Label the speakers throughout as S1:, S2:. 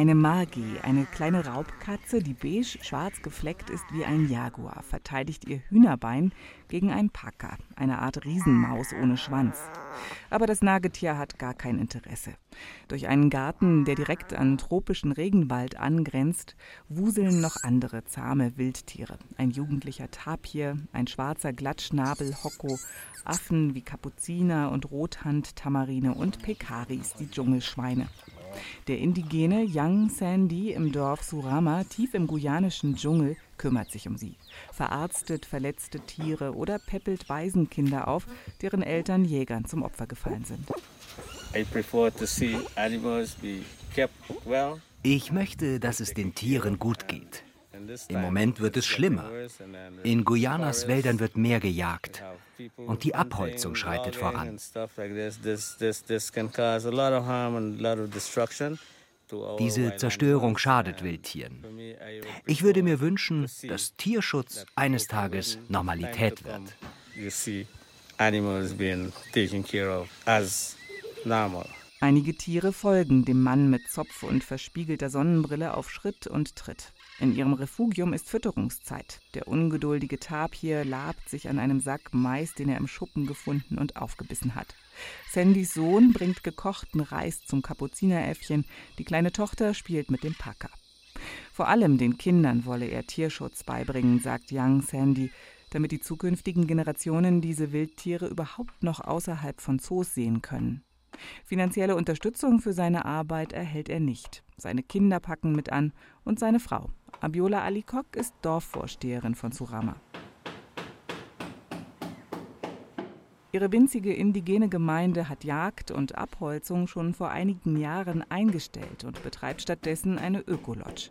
S1: Eine Magi, eine kleine Raubkatze, die beige-schwarz gefleckt ist wie ein Jaguar, verteidigt ihr Hühnerbein gegen einen Packer, eine Art Riesenmaus ohne Schwanz. Aber das Nagetier hat gar kein Interesse. Durch einen Garten, der direkt an tropischen Regenwald angrenzt, wuseln noch andere zahme Wildtiere. Ein jugendlicher Tapir, ein schwarzer Glattschnabel Hocko, Affen wie Kapuziner und Rothand-Tamarine und Pekaris, die Dschungelschweine. Der indigene Young Sandy im Dorf Surama, tief im guyanischen Dschungel, kümmert sich um sie, verarztet verletzte Tiere oder peppelt Waisenkinder auf, deren Eltern Jägern zum Opfer gefallen sind.
S2: Ich möchte, dass es den Tieren gut geht. Im Moment wird es schlimmer. In Guyanas Wäldern wird mehr gejagt und die Abholzung schreitet voran. Diese Zerstörung schadet Wildtieren. Ich würde mir wünschen, dass Tierschutz eines Tages Normalität wird.
S1: Einige Tiere folgen dem Mann mit Zopf und verspiegelter Sonnenbrille auf Schritt und Tritt. In ihrem Refugium ist Fütterungszeit. Der ungeduldige Tapir labt sich an einem Sack Mais, den er im Schuppen gefunden und aufgebissen hat. Sandys Sohn bringt gekochten Reis zum Kapuzineräffchen, die kleine Tochter spielt mit dem Packer. Vor allem den Kindern wolle er Tierschutz beibringen, sagt Young Sandy, damit die zukünftigen Generationen diese Wildtiere überhaupt noch außerhalb von Zoos sehen können. Finanzielle Unterstützung für seine Arbeit erhält er nicht. Seine Kinder packen mit an und seine Frau. Abiola Alikok ist Dorfvorsteherin von Surama. Ihre winzige indigene Gemeinde hat Jagd und Abholzung schon vor einigen Jahren eingestellt und betreibt stattdessen eine Ökolodge.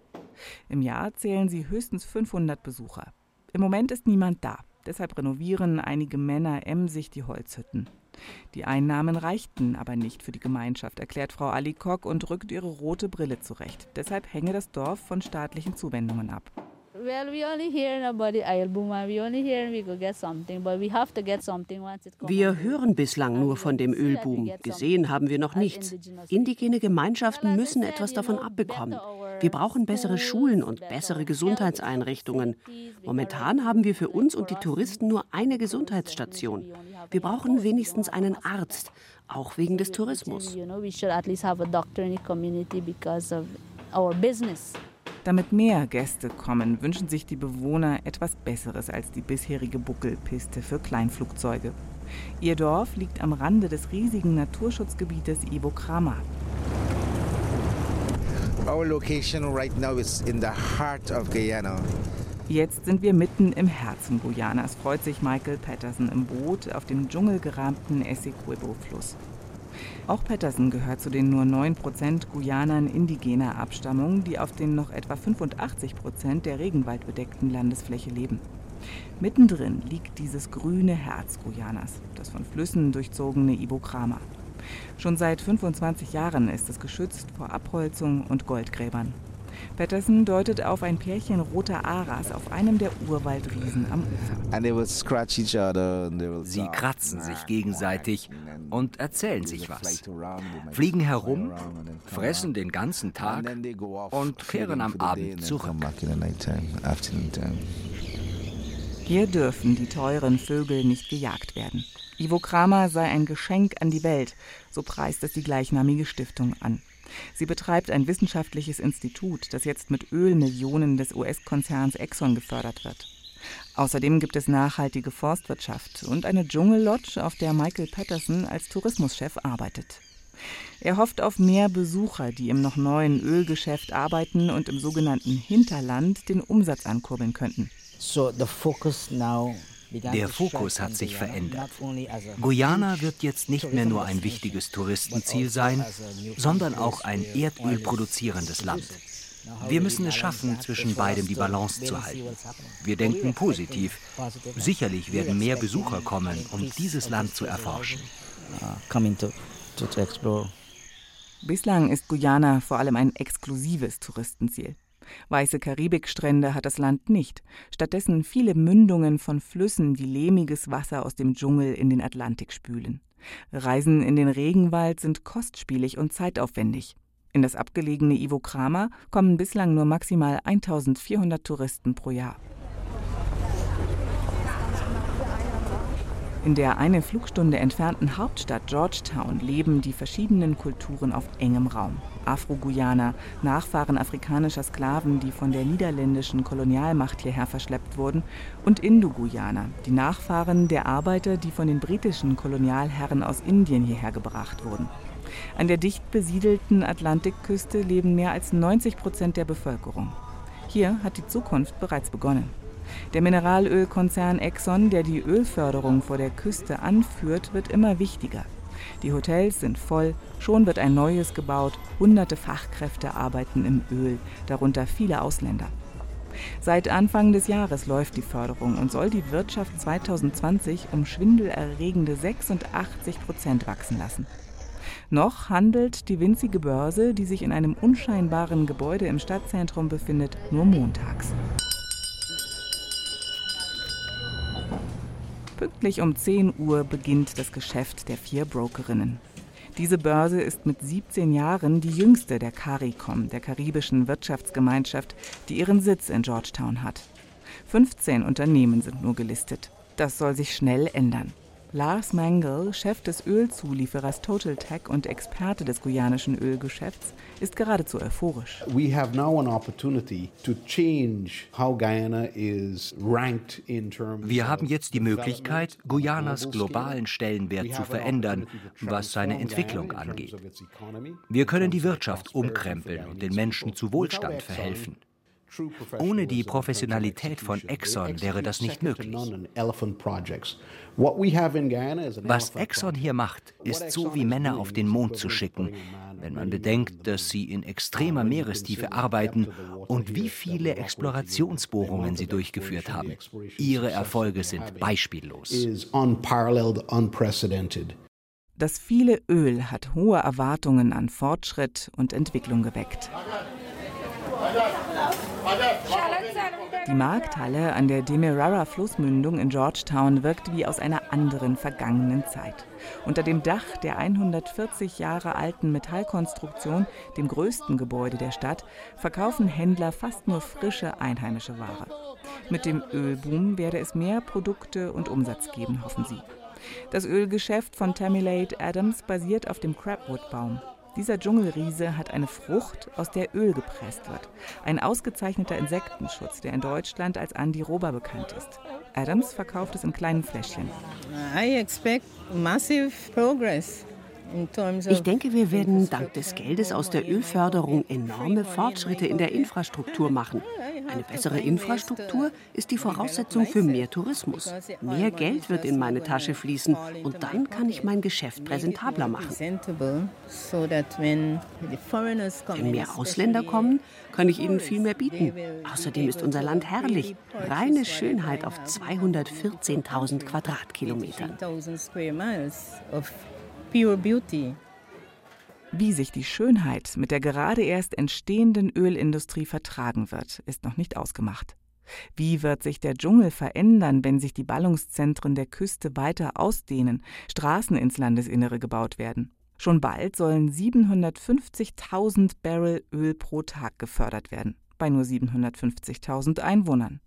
S1: Im Jahr zählen sie höchstens 500 Besucher. Im Moment ist niemand da. Deshalb renovieren einige Männer emsig die Holzhütten. Die Einnahmen reichten aber nicht für die Gemeinschaft, erklärt Frau Alikok und rückt ihre rote Brille zurecht. Deshalb hänge das Dorf von staatlichen Zuwendungen ab.
S3: Wir hören bislang nur von dem Ölboom. Gesehen haben wir noch nichts. Indigene Gemeinschaften müssen etwas davon abbekommen. Wir brauchen bessere Schulen und bessere Gesundheitseinrichtungen. Momentan haben wir für uns und die Touristen nur eine Gesundheitsstation. Wir brauchen wenigstens einen Arzt, auch wegen des Tourismus.
S1: Damit mehr Gäste kommen, wünschen sich die Bewohner etwas Besseres als die bisherige Buckelpiste für Kleinflugzeuge. Ihr Dorf liegt am Rande des riesigen Naturschutzgebietes Ivo Krama.
S4: Our location right now is in the heart of Guyana.
S1: Jetzt sind wir mitten im Herzen Guyanas, freut sich Michael Patterson im Boot auf dem dschungelgerahmten Essequibo-Fluss. Auch Patterson gehört zu den nur 9% Guyanern indigener Abstammung, die auf den noch etwa 85% der regenwaldbedeckten Landesfläche leben. Mittendrin liegt dieses grüne Herz Guyanas, das von Flüssen durchzogene Ibokrama. Schon seit 25 Jahren ist es geschützt vor Abholzung und Goldgräbern. Patterson deutet auf ein Pärchen roter Aras auf einem der Urwaldriesen am Ufer.
S2: Sie kratzen sich gegenseitig und erzählen sich was. Fliegen herum, fressen den ganzen Tag und kehren am Abend zurück.
S1: Hier dürfen die teuren Vögel nicht gejagt werden. Ivo Kramer sei ein Geschenk an die Welt, so preist es die gleichnamige Stiftung an. Sie betreibt ein wissenschaftliches Institut, das jetzt mit Ölmillionen des US-Konzerns Exxon gefördert wird. Außerdem gibt es nachhaltige Forstwirtschaft und eine Dschungellodge, auf der Michael Patterson als Tourismuschef arbeitet. Er hofft auf mehr Besucher, die im noch neuen Ölgeschäft arbeiten und im sogenannten Hinterland den Umsatz ankurbeln könnten.
S2: So the focus now der Fokus hat sich verändert. Guyana wird jetzt nicht mehr nur ein wichtiges Touristenziel sein, sondern auch ein Erdöl produzierendes Land. Wir müssen es schaffen, zwischen beidem die Balance zu halten. Wir denken positiv. Sicherlich werden mehr Besucher kommen, um dieses Land zu erforschen.
S1: Bislang ist Guyana vor allem ein exklusives Touristenziel. Weiße Karibikstrände hat das Land nicht, stattdessen viele Mündungen von Flüssen, die lehmiges Wasser aus dem Dschungel in den Atlantik spülen. Reisen in den Regenwald sind kostspielig und zeitaufwendig. In das abgelegene Ivo Kramer kommen bislang nur maximal 1400 Touristen pro Jahr. In der eine Flugstunde entfernten Hauptstadt Georgetown leben die verschiedenen Kulturen auf engem Raum. Afro-Guyaner, Nachfahren afrikanischer Sklaven, die von der niederländischen Kolonialmacht hierher verschleppt wurden, und Indo-Guyaner, die Nachfahren der Arbeiter, die von den britischen Kolonialherren aus Indien hierher gebracht wurden. An der dicht besiedelten Atlantikküste leben mehr als 90 Prozent der Bevölkerung. Hier hat die Zukunft bereits begonnen. Der Mineralölkonzern Exxon, der die Ölförderung vor der Küste anführt, wird immer wichtiger. Die Hotels sind voll, schon wird ein neues gebaut, hunderte Fachkräfte arbeiten im Öl, darunter viele Ausländer. Seit Anfang des Jahres läuft die Förderung und soll die Wirtschaft 2020 um schwindelerregende 86 Prozent wachsen lassen. Noch handelt die winzige Börse, die sich in einem unscheinbaren Gebäude im Stadtzentrum befindet, nur montags. Pünktlich um 10 Uhr beginnt das Geschäft der vier Brokerinnen. Diese Börse ist mit 17 Jahren die jüngste der CARICOM, der karibischen Wirtschaftsgemeinschaft, die ihren Sitz in Georgetown hat. 15 Unternehmen sind nur gelistet. Das soll sich schnell ändern. Lars Mangel, Chef des Ölzulieferers Total Tech und Experte des guyanischen Ölgeschäfts, ist geradezu euphorisch. Wir
S2: haben jetzt die Möglichkeit, Guyanas globalen Stellenwert zu verändern, was seine Entwicklung angeht. Wir können die Wirtschaft umkrempeln und den Menschen zu Wohlstand verhelfen. Ohne die Professionalität von Exxon wäre das nicht möglich. Was Exxon hier macht, ist so wie Männer auf den Mond zu schicken, wenn man bedenkt, dass sie in extremer Meerestiefe arbeiten und wie viele Explorationsbohrungen sie durchgeführt haben. Ihre Erfolge sind beispiellos.
S1: Das viele Öl hat hohe Erwartungen an Fortschritt und Entwicklung geweckt. Die Markthalle an der Demerara Flussmündung in Georgetown wirkt wie aus einer anderen vergangenen Zeit. Unter dem Dach der 140 Jahre alten Metallkonstruktion, dem größten Gebäude der Stadt, verkaufen Händler fast nur frische einheimische Ware. Mit dem Ölboom werde es mehr Produkte und Umsatz geben, hoffen sie. Das Ölgeschäft von Tamilade Adams basiert auf dem Crabwood-Baum. Dieser Dschungelriese hat eine Frucht, aus der Öl gepresst wird. Ein ausgezeichneter Insektenschutz, der in Deutschland als Andiroba bekannt ist. Adams verkauft es in kleinen Fläschchen.
S5: I expect massive progress
S3: ich denke, wir werden dank des Geldes aus der Ölförderung enorme Fortschritte in der Infrastruktur machen. Eine bessere Infrastruktur ist die Voraussetzung für mehr Tourismus. Mehr Geld wird in meine Tasche fließen und dann kann ich mein Geschäft präsentabler machen. Wenn mehr Ausländer kommen, kann ich ihnen viel mehr bieten. Außerdem ist unser Land herrlich. Reine Schönheit auf 214.000 Quadratkilometern.
S1: Pure Beauty. Wie sich die Schönheit mit der gerade erst entstehenden Ölindustrie vertragen wird, ist noch nicht ausgemacht. Wie wird sich der Dschungel verändern, wenn sich die Ballungszentren der Küste weiter ausdehnen, Straßen ins Landesinnere gebaut werden? Schon bald sollen 750.000 Barrel Öl pro Tag gefördert werden, bei nur 750.000 Einwohnern.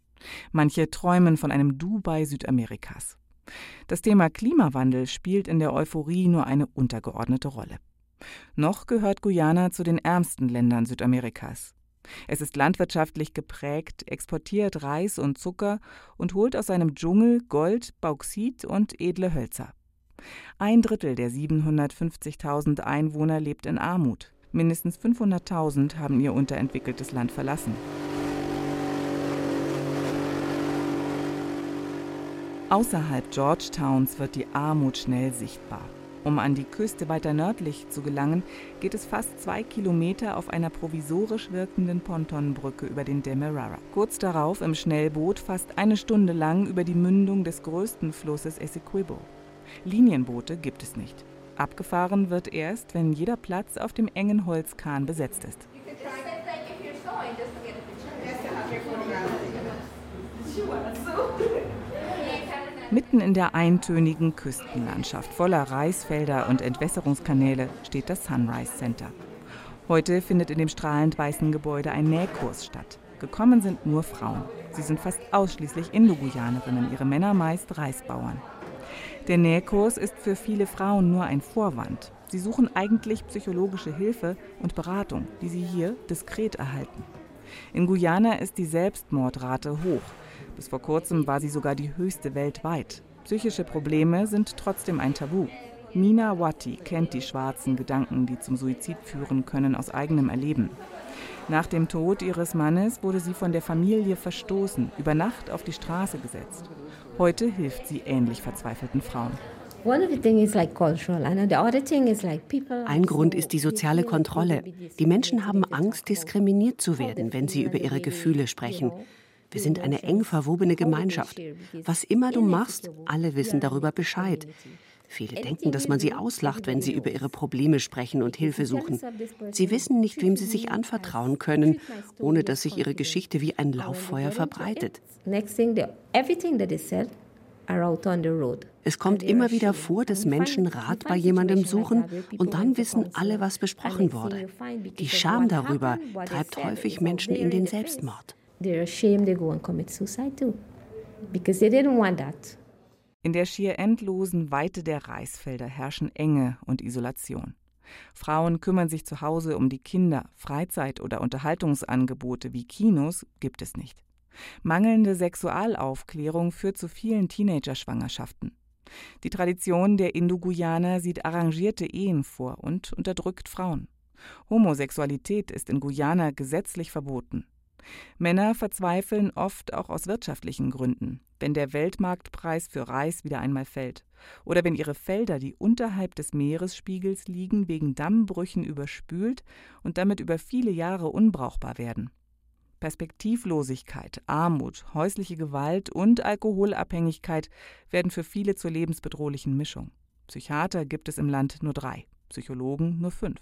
S1: Manche träumen von einem Dubai Südamerikas. Das Thema Klimawandel spielt in der Euphorie nur eine untergeordnete Rolle. Noch gehört Guyana zu den ärmsten Ländern Südamerikas. Es ist landwirtschaftlich geprägt, exportiert Reis und Zucker und holt aus seinem Dschungel Gold, Bauxit und edle Hölzer. Ein Drittel der 750.000 Einwohner lebt in Armut. Mindestens 500.000 haben ihr unterentwickeltes Land verlassen. Außerhalb Georgetowns wird die Armut schnell sichtbar. Um an die Küste weiter nördlich zu gelangen, geht es fast zwei Kilometer auf einer provisorisch wirkenden Pontonbrücke über den Demerara. Kurz darauf im Schnellboot fast eine Stunde lang über die Mündung des größten Flusses Essequibo. Linienboote gibt es nicht. Abgefahren wird erst, wenn jeder Platz auf dem engen Holzkahn besetzt ist. Mitten in der eintönigen Küstenlandschaft voller Reisfelder und Entwässerungskanäle steht das Sunrise Center. Heute findet in dem strahlend weißen Gebäude ein Nähkurs statt. Gekommen sind nur Frauen. Sie sind fast ausschließlich Indo-Guyanerinnen, ihre Männer meist Reisbauern. Der Nähkurs ist für viele Frauen nur ein Vorwand. Sie suchen eigentlich psychologische Hilfe und Beratung, die sie hier diskret erhalten. In Guyana ist die Selbstmordrate hoch. Bis vor kurzem war sie sogar die höchste weltweit. Psychische Probleme sind trotzdem ein Tabu. Mina Wati kennt die schwarzen Gedanken, die zum Suizid führen können, aus eigenem Erleben. Nach dem Tod ihres Mannes wurde sie von der Familie verstoßen, über Nacht auf die Straße gesetzt. Heute hilft sie ähnlich verzweifelten Frauen.
S3: Ein Grund ist die soziale Kontrolle. Die Menschen haben Angst, diskriminiert zu werden, wenn sie über ihre Gefühle sprechen. Wir sind eine eng verwobene Gemeinschaft. Was immer du machst, alle wissen darüber Bescheid. Viele denken, dass man sie auslacht, wenn sie über ihre Probleme sprechen und Hilfe suchen. Sie wissen nicht, wem sie sich anvertrauen können, ohne dass sich ihre Geschichte wie ein Lauffeuer verbreitet. Es kommt immer wieder vor, dass Menschen Rat bei jemandem suchen und dann wissen alle, was besprochen wurde. Die Scham darüber treibt häufig Menschen in den Selbstmord. They're ashamed, they go and commit suicide too.
S1: Because they didn't want that. In der schier endlosen Weite der Reisfelder herrschen Enge und Isolation. Frauen kümmern sich zu Hause um die Kinder, Freizeit- oder Unterhaltungsangebote wie Kinos gibt es nicht. Mangelnde Sexualaufklärung führt zu vielen Teenagerschwangerschaften. Die Tradition der Indo-Guyaner sieht arrangierte Ehen vor und unterdrückt Frauen. Homosexualität ist in Guyana gesetzlich verboten. Männer verzweifeln oft auch aus wirtschaftlichen Gründen, wenn der Weltmarktpreis für Reis wieder einmal fällt oder wenn ihre Felder, die unterhalb des Meeresspiegels liegen, wegen Dammbrüchen überspült und damit über viele Jahre unbrauchbar werden. Perspektivlosigkeit, Armut, häusliche Gewalt und Alkoholabhängigkeit werden für viele zur lebensbedrohlichen Mischung. Psychiater gibt es im Land nur drei, Psychologen nur fünf.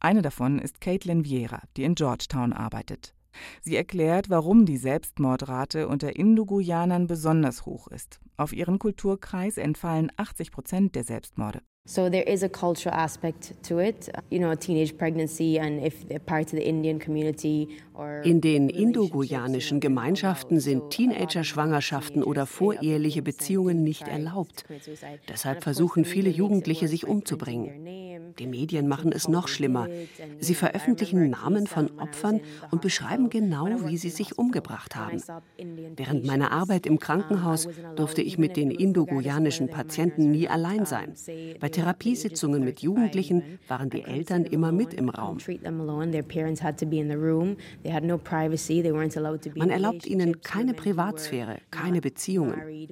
S1: Eine davon ist Caitlin Vieira, die in Georgetown arbeitet. Sie erklärt, warum die Selbstmordrate unter Indo-Guyanern besonders hoch ist. Auf ihren Kulturkreis entfallen 80 Prozent der Selbstmorde.
S6: So there is a cultural aspect to it, you know, teenage pregnancy and if part of the Indian community
S3: in den indoguyanischen Gemeinschaften sind Teenager-Schwangerschaften oder voreheliche Beziehungen nicht erlaubt. Deshalb versuchen viele Jugendliche, sich umzubringen. Die Medien machen es noch schlimmer. Sie veröffentlichen Namen von Opfern und beschreiben genau, wie sie sich umgebracht haben. Während meiner Arbeit im Krankenhaus durfte ich mit den indoguyanischen Patienten nie allein sein. Bei Therapiesitzungen mit Jugendlichen waren die Eltern immer mit im Raum. Man erlaubt ihnen keine Privatsphäre, keine Beziehungen.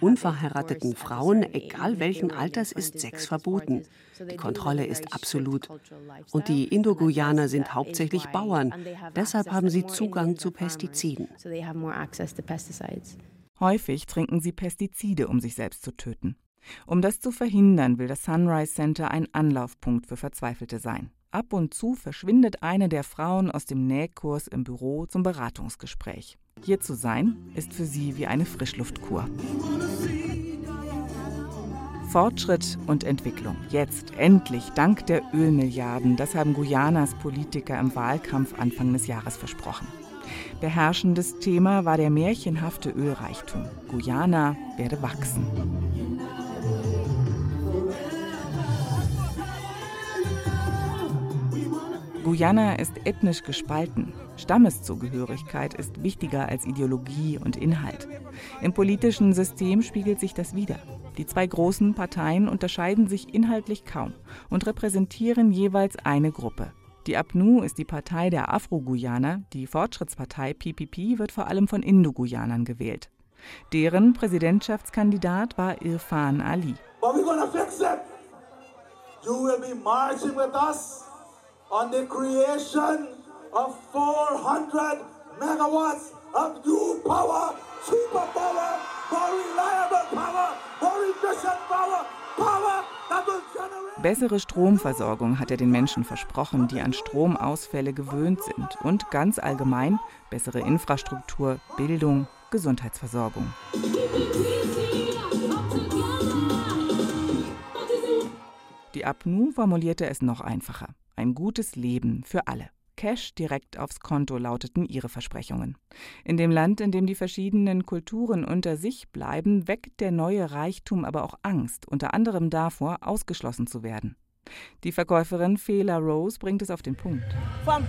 S3: Unverheirateten Frauen, egal welchen Alters, ist Sex verboten. Die Kontrolle ist absolut. Und die Indo-Guyaner sind hauptsächlich Bauern. Deshalb haben sie Zugang zu Pestiziden.
S1: Häufig trinken sie Pestizide, um sich selbst zu töten. Um das zu verhindern, will das Sunrise Center ein Anlaufpunkt für Verzweifelte sein. Ab und zu verschwindet eine der Frauen aus dem Nähkurs im Büro zum Beratungsgespräch. Hier zu sein, ist für sie wie eine Frischluftkur. Fortschritt und Entwicklung. Jetzt, endlich, dank der Ölmilliarden. Das haben Guyanas Politiker im Wahlkampf Anfang des Jahres versprochen. Beherrschendes Thema war der märchenhafte Ölreichtum. Guyana werde wachsen. Guyana ist ethnisch gespalten. Stammeszugehörigkeit ist wichtiger als Ideologie und Inhalt. Im politischen System spiegelt sich das wider. Die zwei großen Parteien unterscheiden sich inhaltlich kaum und repräsentieren jeweils eine Gruppe. Die APNU ist die Partei der Afro-Guyaner, die Fortschrittspartei PPP wird vor allem von Indo-Guyanern gewählt. Deren Präsidentschaftskandidat war Irfan Ali. But we're gonna fix it. You will be marching with us on the creation of 400 megawatts of new power, superpower, more reliable power, more efficient power, power Bessere Stromversorgung hat er den Menschen versprochen, die an Stromausfälle gewöhnt sind. Und ganz allgemein bessere Infrastruktur, Bildung, Gesundheitsversorgung. Die APNU formulierte es noch einfacher. Ein gutes Leben für alle. Cash direkt aufs Konto lauteten ihre Versprechungen. In dem Land, in dem die verschiedenen Kulturen unter sich bleiben, weckt der neue Reichtum aber auch Angst, unter anderem davor, ausgeschlossen zu werden. Die Verkäuferin Fela Rose bringt es auf den Punkt. From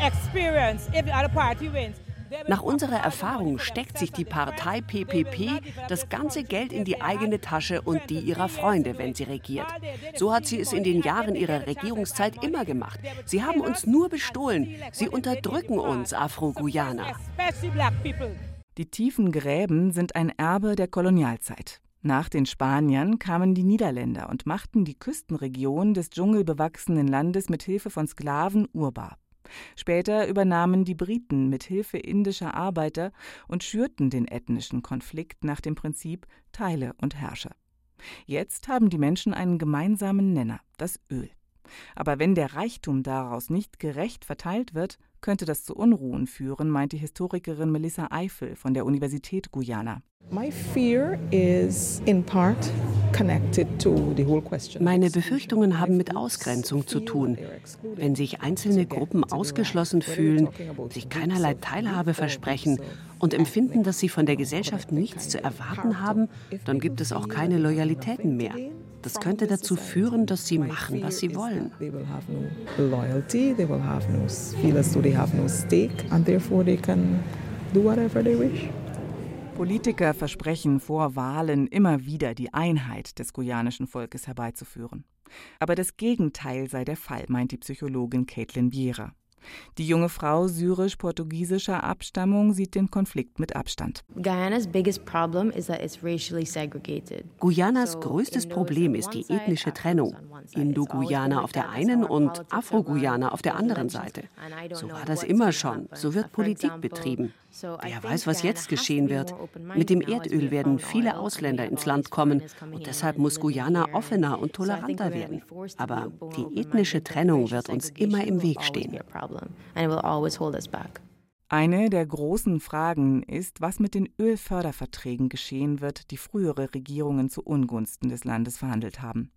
S1: experience, if the other
S3: party wins, nach unserer Erfahrung steckt sich die Partei PPP das ganze Geld in die eigene Tasche und die ihrer Freunde, wenn sie regiert. So hat sie es in den Jahren ihrer Regierungszeit immer gemacht. Sie haben uns nur bestohlen. Sie unterdrücken uns, Afro-Guyaner.
S1: Die tiefen Gräben sind ein Erbe der Kolonialzeit. Nach den Spaniern kamen die Niederländer und machten die Küstenregion des dschungelbewachsenen Landes mit Hilfe von Sklaven urbar. Später übernahmen die Briten mit Hilfe indischer Arbeiter und schürten den ethnischen Konflikt nach dem Prinzip Teile und Herrsche. Jetzt haben die Menschen einen gemeinsamen Nenner, das Öl. Aber wenn der Reichtum daraus nicht gerecht verteilt wird, könnte das zu Unruhen führen, meint die Historikerin Melissa Eifel von der Universität Guyana.
S3: Meine Befürchtungen haben mit Ausgrenzung zu tun. Wenn sich einzelne Gruppen ausgeschlossen fühlen, sich keinerlei Teilhabe versprechen und empfinden, dass sie von der Gesellschaft nichts zu erwarten haben, dann gibt es auch keine Loyalitäten mehr. Das könnte dazu führen, dass sie machen, was sie wollen.
S1: Politiker versprechen vor Wahlen immer wieder die Einheit des guyanischen Volkes herbeizuführen. Aber das Gegenteil sei der Fall, meint die Psychologin Caitlin Vieira. Die junge Frau syrisch-portugiesischer Abstammung sieht den Konflikt mit Abstand.
S3: Guyanas größtes Problem ist die ethnische Trennung. Indo-Guyana auf der einen und Afro-Guyana auf der anderen Seite. So war das immer schon. So wird Politik betrieben. Wer weiß, was jetzt geschehen wird. Mit dem Erdöl werden viele Ausländer ins Land kommen und deshalb muss Guyana offener und toleranter werden. Aber die ethnische Trennung wird uns immer im Weg stehen.
S1: Eine der großen Fragen ist, was mit den Ölförderverträgen geschehen wird, die frühere Regierungen zu Ungunsten des Landes verhandelt haben.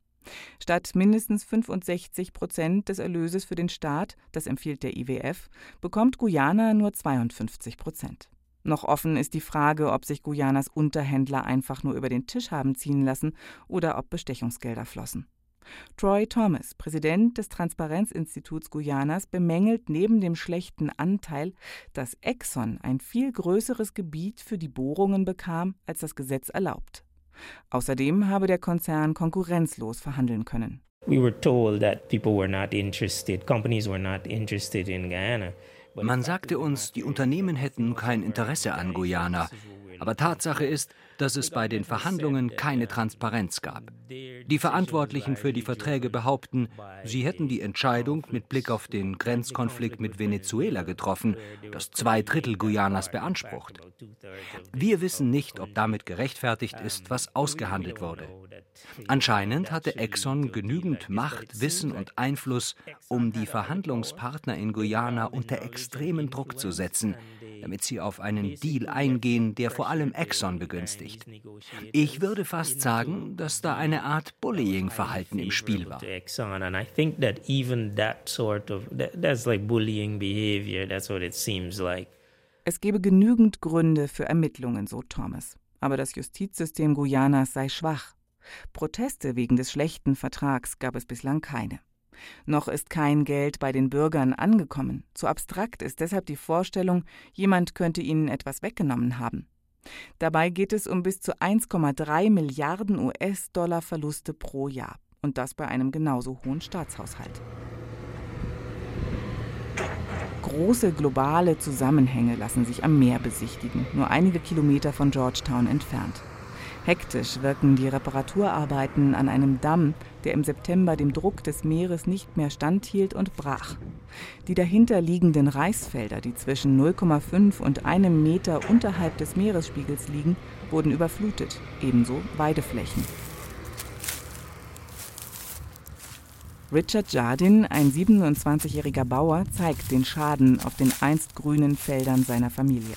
S1: Statt mindestens 65 Prozent des Erlöses für den Staat, das empfiehlt der IWF, bekommt Guyana nur 52 Prozent. Noch offen ist die Frage, ob sich Guyanas Unterhändler einfach nur über den Tisch haben ziehen lassen oder ob Bestechungsgelder flossen. Troy Thomas, Präsident des Transparenzinstituts Guyanas, bemängelt neben dem schlechten Anteil, dass Exxon ein viel größeres Gebiet für die Bohrungen bekam, als das Gesetz erlaubt. Außerdem habe der Konzern konkurrenzlos verhandeln können.
S2: Man sagte uns, die Unternehmen hätten kein Interesse an Guyana. Aber Tatsache ist, dass es bei den Verhandlungen keine Transparenz gab. Die Verantwortlichen für die Verträge behaupten, sie hätten die Entscheidung mit Blick auf den Grenzkonflikt mit Venezuela getroffen, das zwei Drittel Guyanas beansprucht. Wir wissen nicht, ob damit gerechtfertigt ist, was ausgehandelt wurde. Anscheinend hatte Exxon genügend Macht, Wissen und Einfluss, um die Verhandlungspartner in Guyana unter extremen Druck zu setzen, damit sie auf einen Deal eingehen, der vor allem Exxon begünstigt. Ich würde fast sagen, dass da eine Art Bullying-Verhalten im Spiel war.
S1: Es gebe genügend Gründe für Ermittlungen, so Thomas. Aber das Justizsystem Guyanas sei schwach. Proteste wegen des schlechten Vertrags gab es bislang keine. Noch ist kein Geld bei den Bürgern angekommen. Zu abstrakt ist deshalb die Vorstellung, jemand könnte ihnen etwas weggenommen haben. Dabei geht es um bis zu 1,3 Milliarden US-Dollar Verluste pro Jahr. Und das bei einem genauso hohen Staatshaushalt. Große globale Zusammenhänge lassen sich am Meer besichtigen, nur einige Kilometer von Georgetown entfernt. Hektisch wirken die Reparaturarbeiten an einem Damm, der im September dem Druck des Meeres nicht mehr standhielt und brach. Die dahinter liegenden Reisfelder, die zwischen 0,5 und einem Meter unterhalb des Meeresspiegels liegen, wurden überflutet, ebenso Weideflächen. Richard Jardin, ein 27-jähriger Bauer, zeigt den Schaden auf den einst grünen Feldern seiner Familie.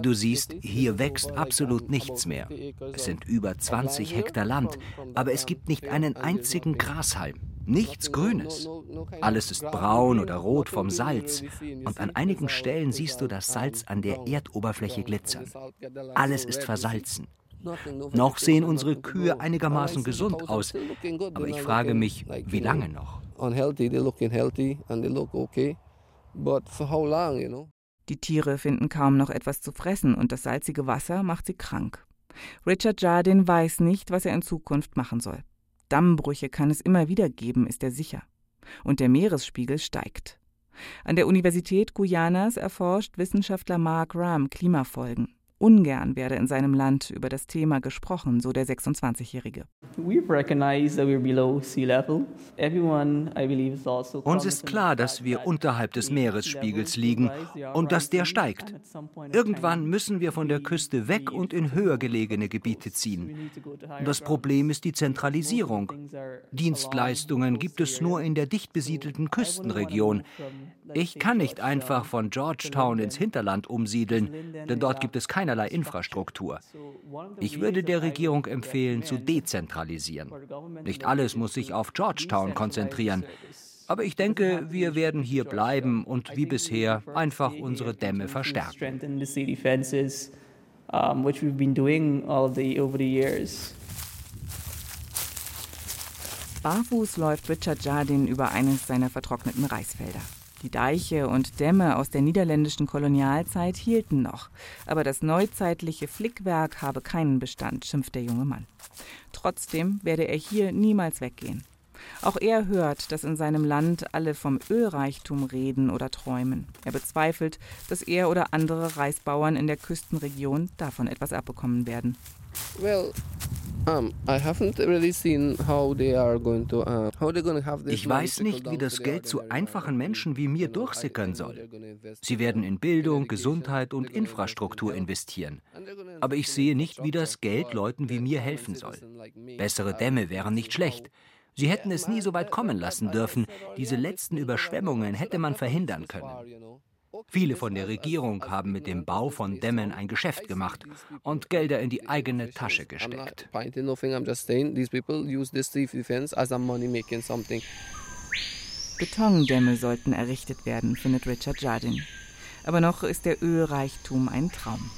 S2: Du siehst, hier wächst absolut nichts mehr. Es sind über 20 Hektar Land, aber es gibt nicht einen einzigen Grashalm. Nichts Grünes. Alles ist braun oder rot vom Salz. Und an einigen Stellen siehst du das Salz an der Erdoberfläche glitzern. Alles ist versalzen. Noch sehen unsere Kühe einigermaßen gesund aus, aber ich frage mich, wie lange noch?
S1: Die Tiere finden kaum noch etwas zu fressen und das salzige Wasser macht sie krank. Richard Jardin weiß nicht, was er in Zukunft machen soll. Dammbrüche kann es immer wieder geben, ist er sicher. Und der Meeresspiegel steigt. An der Universität Guyanas erforscht Wissenschaftler Mark Ram Klimafolgen. Ungern werde in seinem Land über das Thema gesprochen, so der 26-Jährige.
S2: Also Uns ist klar, dass wir unterhalb des Meeresspiegels liegen und dass der steigt. Irgendwann müssen wir von der Küste weg und in höher gelegene Gebiete ziehen. Das Problem ist die Zentralisierung. Dienstleistungen gibt es nur in der dicht besiedelten Küstenregion. Ich kann nicht einfach von Georgetown ins Hinterland umsiedeln, denn dort gibt es keinerlei Infrastruktur. Ich würde der Regierung empfehlen, zu dezentralisieren. Nicht alles muss sich auf Georgetown konzentrieren. Aber ich denke, wir werden hier bleiben und wie bisher einfach unsere Dämme verstärken.
S1: Barfuß läuft Richard Jardin über eines seiner vertrockneten Reisfelder. Die Deiche und Dämme aus der niederländischen Kolonialzeit hielten noch, aber das neuzeitliche Flickwerk habe keinen Bestand, schimpft der junge Mann. Trotzdem werde er hier niemals weggehen. Auch er hört, dass in seinem Land alle vom Ölreichtum reden oder träumen. Er bezweifelt, dass er oder andere Reisbauern in der Küstenregion davon etwas abbekommen werden. Well,
S2: ich weiß nicht, wie das Geld zu einfachen Menschen wie mir durchsickern soll. Sie werden in Bildung, Gesundheit und Infrastruktur investieren. Aber ich sehe nicht, wie das Geld Leuten wie mir helfen soll. Bessere Dämme wären nicht schlecht. Sie hätten es nie so weit kommen lassen dürfen. Diese letzten Überschwemmungen hätte man verhindern können. Viele von der Regierung haben mit dem Bau von Dämmen ein Geschäft gemacht und Gelder in die eigene Tasche gesteckt.
S1: Betondämme sollten errichtet werden, findet Richard Jardin. Aber noch ist der Ölreichtum ein Traum.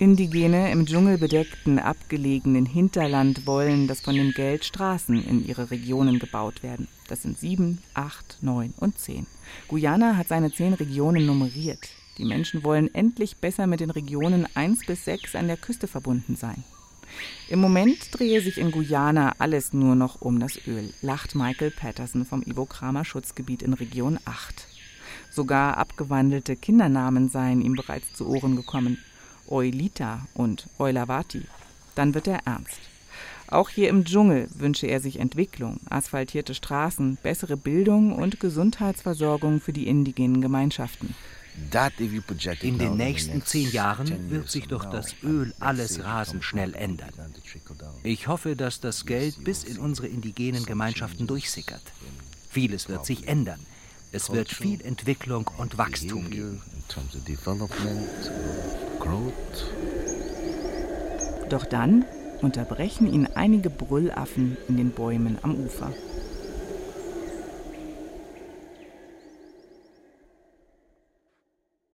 S1: Indigene im dschungelbedeckten, abgelegenen Hinterland wollen, dass von dem Geld Straßen in ihre Regionen gebaut werden. Das sind sieben, acht, neun und zehn. Guyana hat seine zehn Regionen nummeriert. Die Menschen wollen endlich besser mit den Regionen eins bis sechs an der Küste verbunden sein. Im Moment drehe sich in Guyana alles nur noch um das Öl, lacht Michael Patterson vom Ivo Kramer Schutzgebiet in Region 8. Sogar abgewandelte Kindernamen seien ihm bereits zu Ohren gekommen. Oilita und Eulavati. Dann wird er ernst. Auch hier im Dschungel wünsche er sich Entwicklung, asphaltierte Straßen, bessere Bildung und Gesundheitsversorgung für die indigenen Gemeinschaften.
S2: In den nächsten zehn Jahren wird sich durch das Öl alles rasend schnell ändern. Ich hoffe, dass das Geld bis in unsere indigenen Gemeinschaften durchsickert. Vieles wird sich ändern. Es wird viel Entwicklung und Wachstum geben.
S1: Doch dann unterbrechen ihn einige Brüllaffen in den Bäumen am Ufer.